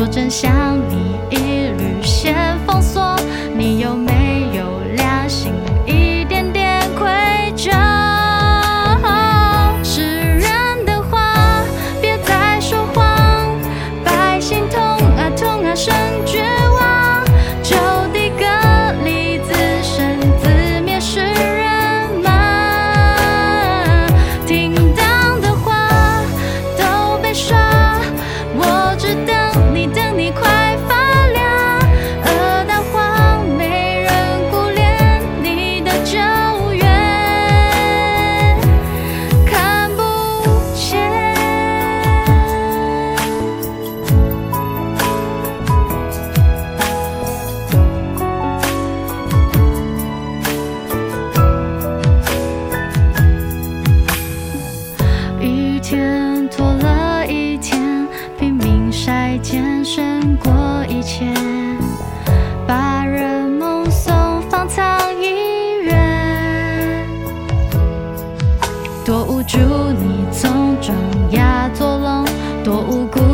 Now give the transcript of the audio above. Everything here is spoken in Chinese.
说真想你。多无助你曾装哑作聋多无辜